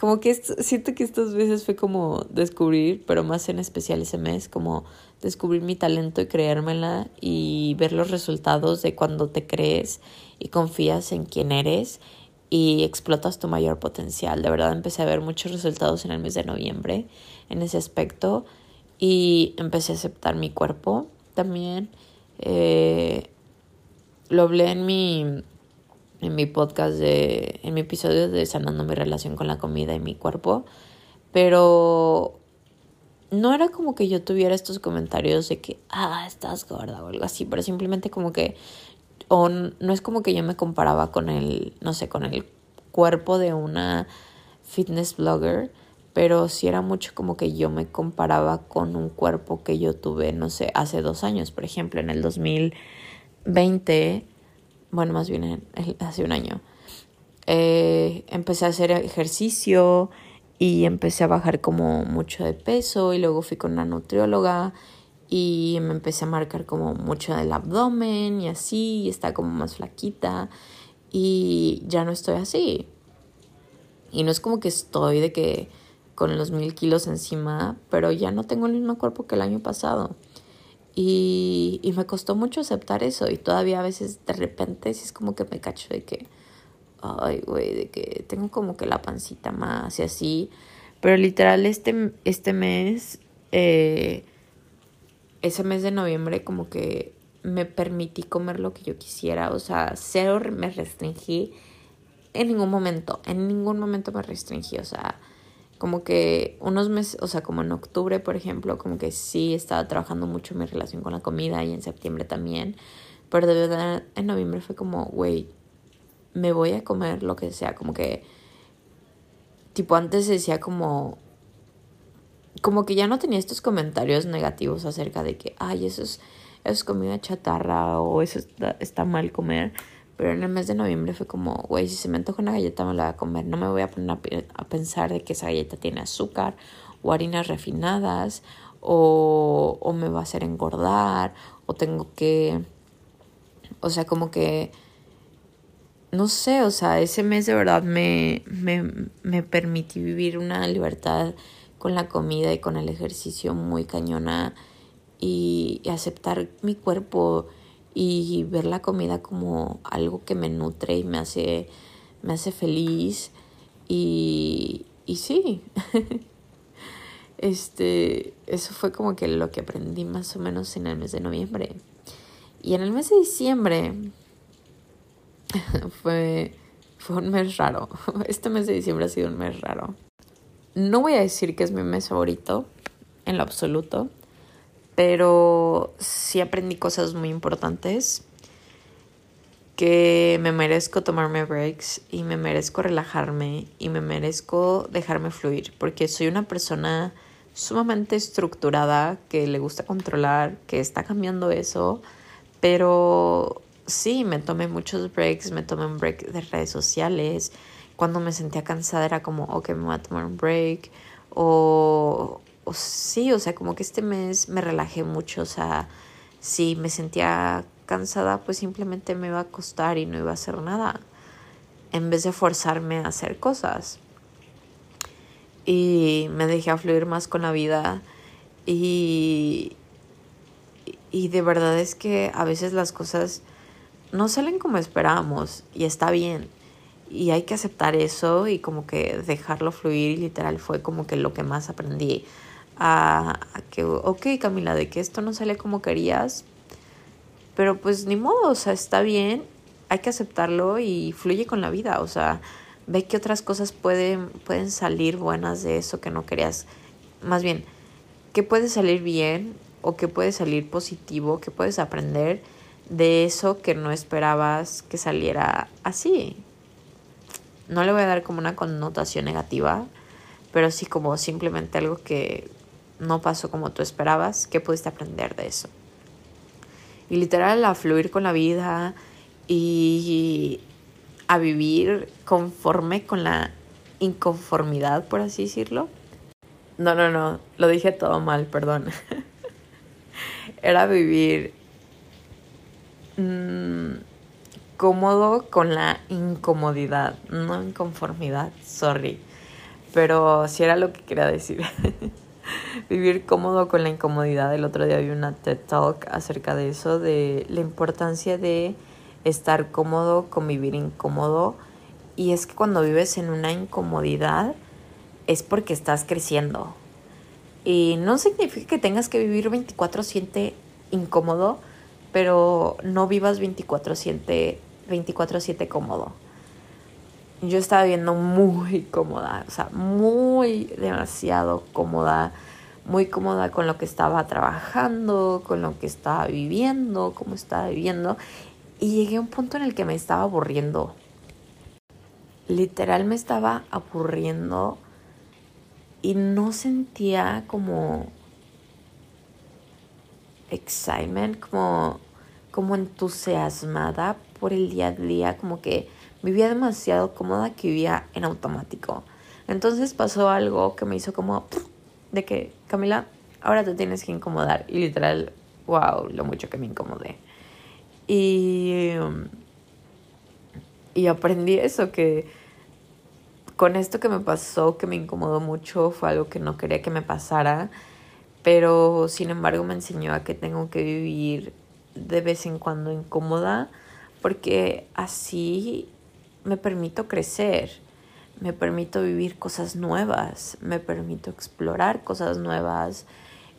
como que siento que estas veces fue como descubrir, pero más en especial ese mes, como descubrir mi talento y creérmela y ver los resultados de cuando te crees y confías en quién eres y explotas tu mayor potencial. De verdad empecé a ver muchos resultados en el mes de noviembre en ese aspecto y empecé a aceptar mi cuerpo también. Eh, lo hablé en mi, en mi podcast, de, en mi episodio de Sanando mi relación con la comida y mi cuerpo, pero no era como que yo tuviera estos comentarios de que, ah, estás gorda o algo así, pero simplemente como que, o no es como que yo me comparaba con el, no sé, con el cuerpo de una fitness blogger, pero sí era mucho como que yo me comparaba con un cuerpo que yo tuve, no sé, hace dos años, por ejemplo, en el 2020, bueno, más bien hace un año, eh, empecé a hacer ejercicio y empecé a bajar como mucho de peso y luego fui con una nutrióloga y me empecé a marcar como mucho del abdomen y así, y está como más flaquita y ya no estoy así. Y no es como que estoy de que con los mil kilos encima, pero ya no tengo el mismo cuerpo que el año pasado. Y, y me costó mucho aceptar eso y todavía a veces de repente sí es como que me cacho de que, ay, güey, de que tengo como que la pancita más y así. Pero literal este, este mes, eh, ese mes de noviembre como que me permití comer lo que yo quisiera, o sea, cero me restringí en ningún momento, en ningún momento me restringí, o sea, como que unos meses, o sea, como en octubre, por ejemplo, como que sí estaba trabajando mucho mi relación con la comida y en septiembre también, pero de verdad en noviembre fue como, güey, me voy a comer lo que sea, como que, tipo, antes decía como, como que ya no tenía estos comentarios negativos acerca de que, ay, eso es, eso es comida chatarra o eso está, está mal comer. Pero en el mes de noviembre fue como, güey, si se me antoja una galleta me la voy a comer. No me voy a poner a, pensar de que esa galleta tiene azúcar o harinas refinadas o, me va a hacer engordar o tengo que, o sea, como que, no sé, o sea, ese mes de verdad me, me, me permití vivir una libertad con la comida y con el ejercicio muy cañona y aceptar mi cuerpo y ver la comida como algo que me nutre y me hace, me hace feliz. Y, y sí, este, eso fue como que lo que aprendí más o menos en el mes de noviembre. Y en el mes de diciembre fue, fue un mes raro. Este mes de diciembre ha sido un mes raro. No voy a decir que es mi mes favorito, en lo absoluto pero sí aprendí cosas muy importantes que me merezco tomarme breaks y me merezco relajarme y me merezco dejarme fluir porque soy una persona sumamente estructurada que le gusta controlar, que está cambiando eso, pero sí, me tomé muchos breaks, me tomé un break de redes sociales, cuando me sentía cansada era como, ok, me voy a tomar un break o sí, o sea, como que este mes me relajé mucho, o sea, si me sentía cansada, pues simplemente me iba a acostar y no iba a hacer nada, en vez de forzarme a hacer cosas. Y me dejé a fluir más con la vida y, y de verdad es que a veces las cosas no salen como esperábamos y está bien. Y hay que aceptar eso y como que dejarlo fluir y literal fue como que lo que más aprendí a, que, ok Camila, de que esto no sale como querías, pero pues ni modo, o sea, está bien, hay que aceptarlo y fluye con la vida, o sea, ve que otras cosas pueden, pueden salir buenas de eso que no querías, más bien, que puede salir bien o que puede salir positivo, que puedes aprender de eso que no esperabas que saliera así. No le voy a dar como una connotación negativa, pero sí como simplemente algo que no pasó como tú esperabas, ¿qué pudiste aprender de eso? Y literal a fluir con la vida y a vivir conforme con la inconformidad, por así decirlo. No, no, no, lo dije todo mal, perdón. Era vivir mm, cómodo con la incomodidad, no inconformidad, sorry. Pero sí era lo que quería decir. vivir cómodo con la incomodidad. El otro día vi una TED Talk acerca de eso, de la importancia de estar cómodo con vivir incómodo. Y es que cuando vives en una incomodidad es porque estás creciendo. Y no significa que tengas que vivir 24/7 incómodo, pero no vivas 24/7 24/7 cómodo. Yo estaba viviendo muy cómoda, o sea, muy demasiado cómoda muy cómoda con lo que estaba trabajando, con lo que estaba viviendo, cómo estaba viviendo. Y llegué a un punto en el que me estaba aburriendo. Literal me estaba aburriendo y no sentía como excitement, como, como entusiasmada por el día a día, como que vivía demasiado cómoda que vivía en automático. Entonces pasó algo que me hizo como de que, Camila, ahora te tienes que incomodar. Y literal, wow, lo mucho que me incomodé. Y, y aprendí eso, que con esto que me pasó, que me incomodó mucho, fue algo que no quería que me pasara, pero sin embargo me enseñó a que tengo que vivir de vez en cuando incómoda, porque así me permito crecer me permito vivir cosas nuevas, me permito explorar cosas nuevas.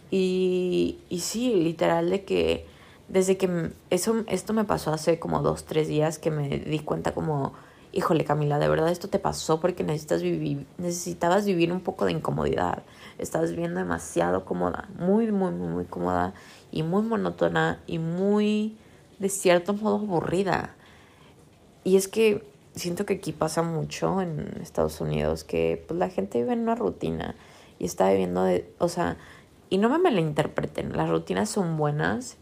Y, y sí, literal de que desde que eso, esto me pasó hace como dos, tres días que me di cuenta como, híjole Camila, de verdad esto te pasó porque necesitas vivir, necesitabas vivir un poco de incomodidad. Estás viviendo demasiado cómoda, muy, muy, muy, muy cómoda y muy monótona y muy, de cierto modo, aburrida. Y es que siento que aquí pasa mucho en Estados Unidos que pues la gente vive en una rutina y está viviendo de, o sea, y no me malinterpreten, las rutinas son buenas,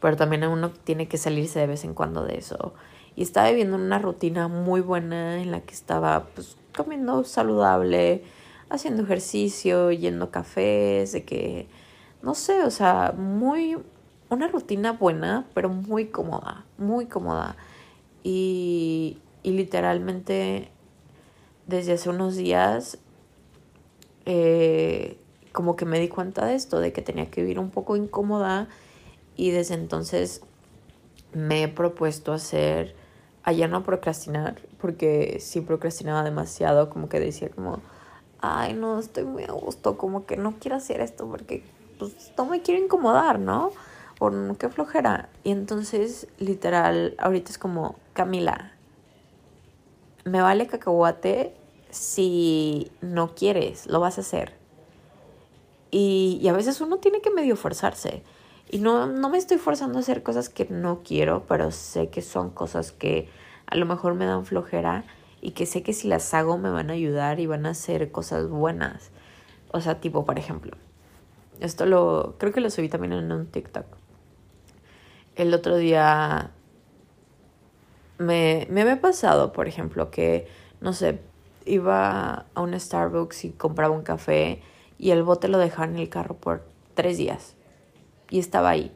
pero también uno tiene que salirse de vez en cuando de eso. Y estaba viviendo una rutina muy buena en la que estaba pues comiendo saludable, haciendo ejercicio, yendo a cafés, de que, no sé, o sea, muy, una rutina buena, pero muy cómoda, muy cómoda. Y, y literalmente desde hace unos días eh, como que me di cuenta de esto, de que tenía que vivir un poco incómoda y desde entonces me he propuesto hacer, allá no procrastinar, porque si procrastinaba demasiado, como que decía como, ay no, estoy muy a gusto, como que no quiero hacer esto porque pues no me quiero incomodar, ¿no? O qué flojera. Y entonces, literal, ahorita es como, Camila, me vale cacahuate si no quieres, lo vas a hacer. Y, y, a veces uno tiene que medio forzarse. Y no, no me estoy forzando a hacer cosas que no quiero, pero sé que son cosas que a lo mejor me dan flojera y que sé que si las hago me van a ayudar y van a hacer cosas buenas. O sea, tipo, por ejemplo, esto lo creo que lo subí también en un TikTok. El otro día me, me había pasado, por ejemplo, que, no sé, iba a un Starbucks y compraba un café y el bote lo dejaba en el carro por tres días. Y estaba ahí.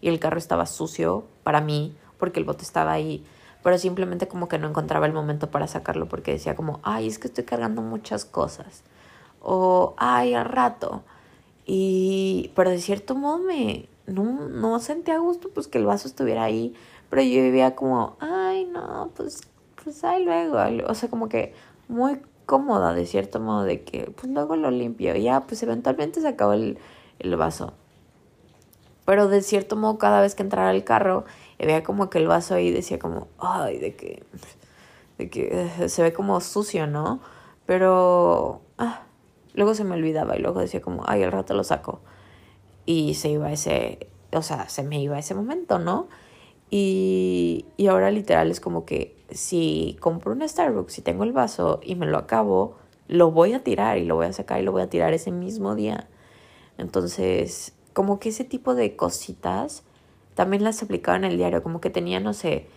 Y el carro estaba sucio para mí porque el bote estaba ahí. Pero simplemente como que no encontraba el momento para sacarlo porque decía como, ay, es que estoy cargando muchas cosas. O, ay, al rato. Y, pero de cierto modo me, no, no sentía gusto pues que el vaso estuviera ahí. Pero yo vivía como, ay, no, pues, pues ahí luego. O sea, como que muy cómoda de cierto modo de que pues luego lo limpio ya pues eventualmente se acabó el, el vaso. Pero de cierto modo cada vez que entrara al carro veía como que el vaso ahí decía como, ay, de que, de que eh, se ve como sucio, ¿no? Pero ah, luego se me olvidaba y luego decía como, ay, al rato lo saco. Y se iba ese, o sea, se me iba ese momento, ¿no? Y, y ahora literal es como que si compro un Starbucks y tengo el vaso y me lo acabo, lo voy a tirar y lo voy a sacar y lo voy a tirar ese mismo día. Entonces, como que ese tipo de cositas también las aplicaba en el diario, como que tenía, no sé,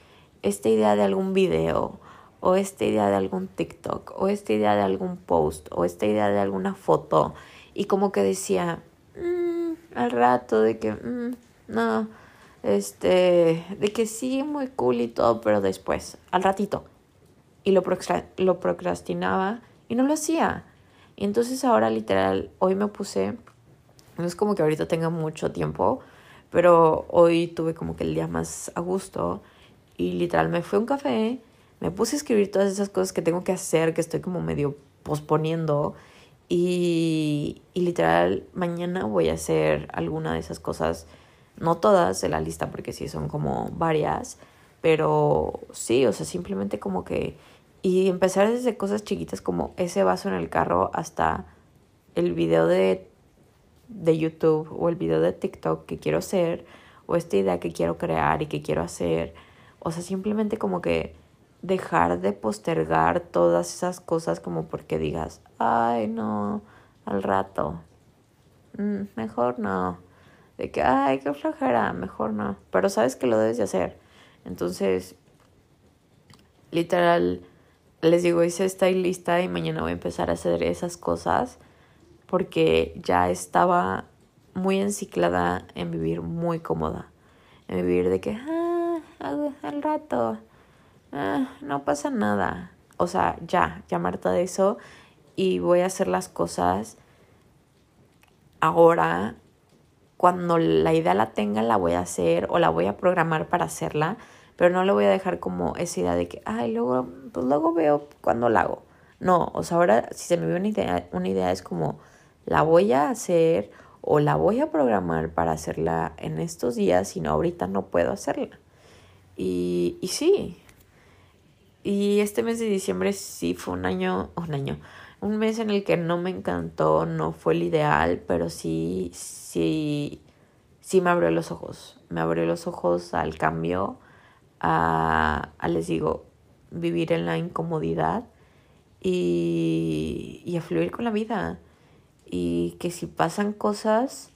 esta idea de algún video, o esta idea de algún TikTok, o esta idea de algún post, o esta idea de alguna foto, y como que decía, mm, al rato de que, mm, no, este, de que sí, muy cool y todo, pero después, al ratito. Y lo, lo procrastinaba y no lo hacía. Y entonces ahora literal, hoy me puse, no es como que ahorita tenga mucho tiempo, pero hoy tuve como que el día más a gusto y literal me fui a un café, me puse a escribir todas esas cosas que tengo que hacer, que estoy como medio posponiendo y, y literal mañana voy a hacer alguna de esas cosas no todas de la lista porque sí son como varias, pero sí, o sea, simplemente como que... Y empezar desde cosas chiquitas como ese vaso en el carro hasta el video de, de YouTube o el video de TikTok que quiero hacer o esta idea que quiero crear y que quiero hacer. O sea, simplemente como que dejar de postergar todas esas cosas como porque digas, ay, no, al rato. Mm, mejor no de que, ay, qué flojera, mejor no. Pero sabes que lo debes de hacer. Entonces, literal, les digo, hice esta lista y mañana voy a empezar a hacer esas cosas porque ya estaba muy enciclada en vivir muy cómoda. En vivir de que, ah, al rato, ah, no pasa nada. O sea, ya, ya Marta de eso y voy a hacer las cosas ahora cuando la idea la tenga la voy a hacer o la voy a programar para hacerla, pero no le voy a dejar como esa idea de que, ay, luego, pues luego veo cuando la hago. No, o sea, ahora si se me ve una idea, una idea es como, la voy a hacer o la voy a programar para hacerla en estos días, si no ahorita no puedo hacerla. Y, y sí, y este mes de diciembre sí fue un año, un año, un mes en el que no me encantó, no fue el ideal, pero sí, sí, sí me abrió los ojos. Me abrió los ojos al cambio, a, a les digo, vivir en la incomodidad y, y a fluir con la vida. Y que si pasan cosas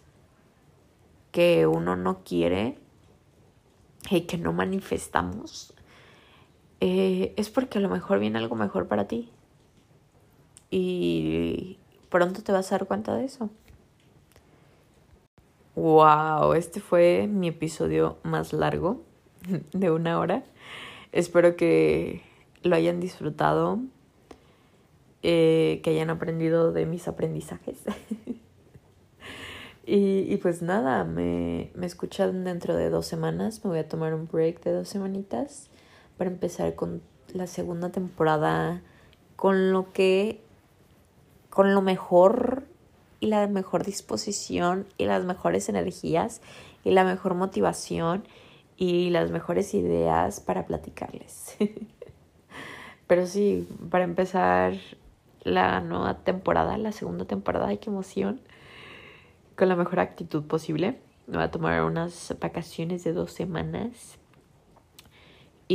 que uno no quiere y que no manifestamos, eh, es porque a lo mejor viene algo mejor para ti. Y pronto te vas a dar cuenta de eso. Wow, este fue mi episodio más largo de una hora. Espero que lo hayan disfrutado, eh, que hayan aprendido de mis aprendizajes. y, y, pues nada, me, me escuchan dentro de dos semanas. Me voy a tomar un break de dos semanitas para empezar con la segunda temporada con lo que con lo mejor y la mejor disposición y las mejores energías y la mejor motivación y las mejores ideas para platicarles. Pero sí, para empezar la nueva temporada, la segunda temporada, ay, qué emoción, con la mejor actitud posible. Me voy a tomar unas vacaciones de dos semanas.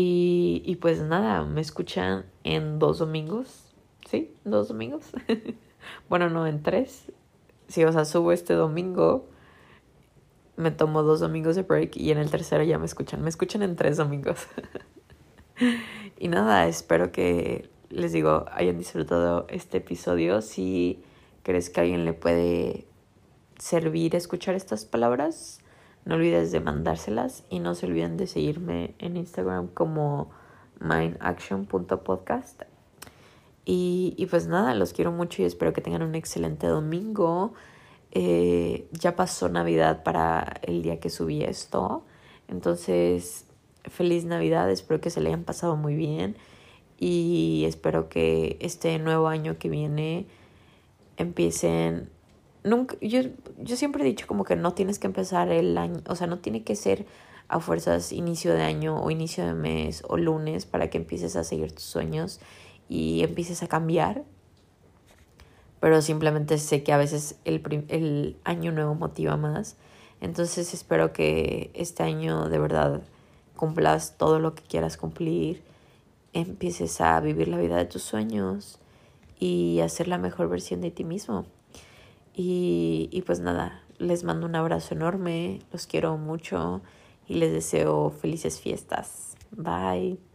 Y, pues nada, me escuchan en dos domingos. ¿Sí? ¿Dos domingos? bueno, no, en tres. Sí, o sea, subo este domingo me tomo dos domingos de break y en el tercero ya me escuchan. Me escuchan en tres domingos. y nada, espero que les digo, hayan disfrutado este episodio. Si crees que a alguien le puede servir escuchar estas palabras, no olvides de mandárselas y no se olviden de seguirme en Instagram como mindaction.podcast. Y, y pues nada, los quiero mucho y espero que tengan un excelente domingo. Eh, ya pasó Navidad para el día que subí esto. Entonces, feliz Navidad, espero que se le hayan pasado muy bien y espero que este nuevo año que viene empiecen nunca yo yo siempre he dicho como que no tienes que empezar el año, o sea, no tiene que ser a fuerzas inicio de año o inicio de mes o lunes para que empieces a seguir tus sueños y empieces a cambiar pero simplemente sé que a veces el, el año nuevo motiva más. Entonces espero que este año de verdad cumplas todo lo que quieras cumplir, empieces a vivir la vida de tus sueños y a ser la mejor versión de ti mismo. Y, y pues nada, les mando un abrazo enorme, los quiero mucho y les deseo felices fiestas. Bye.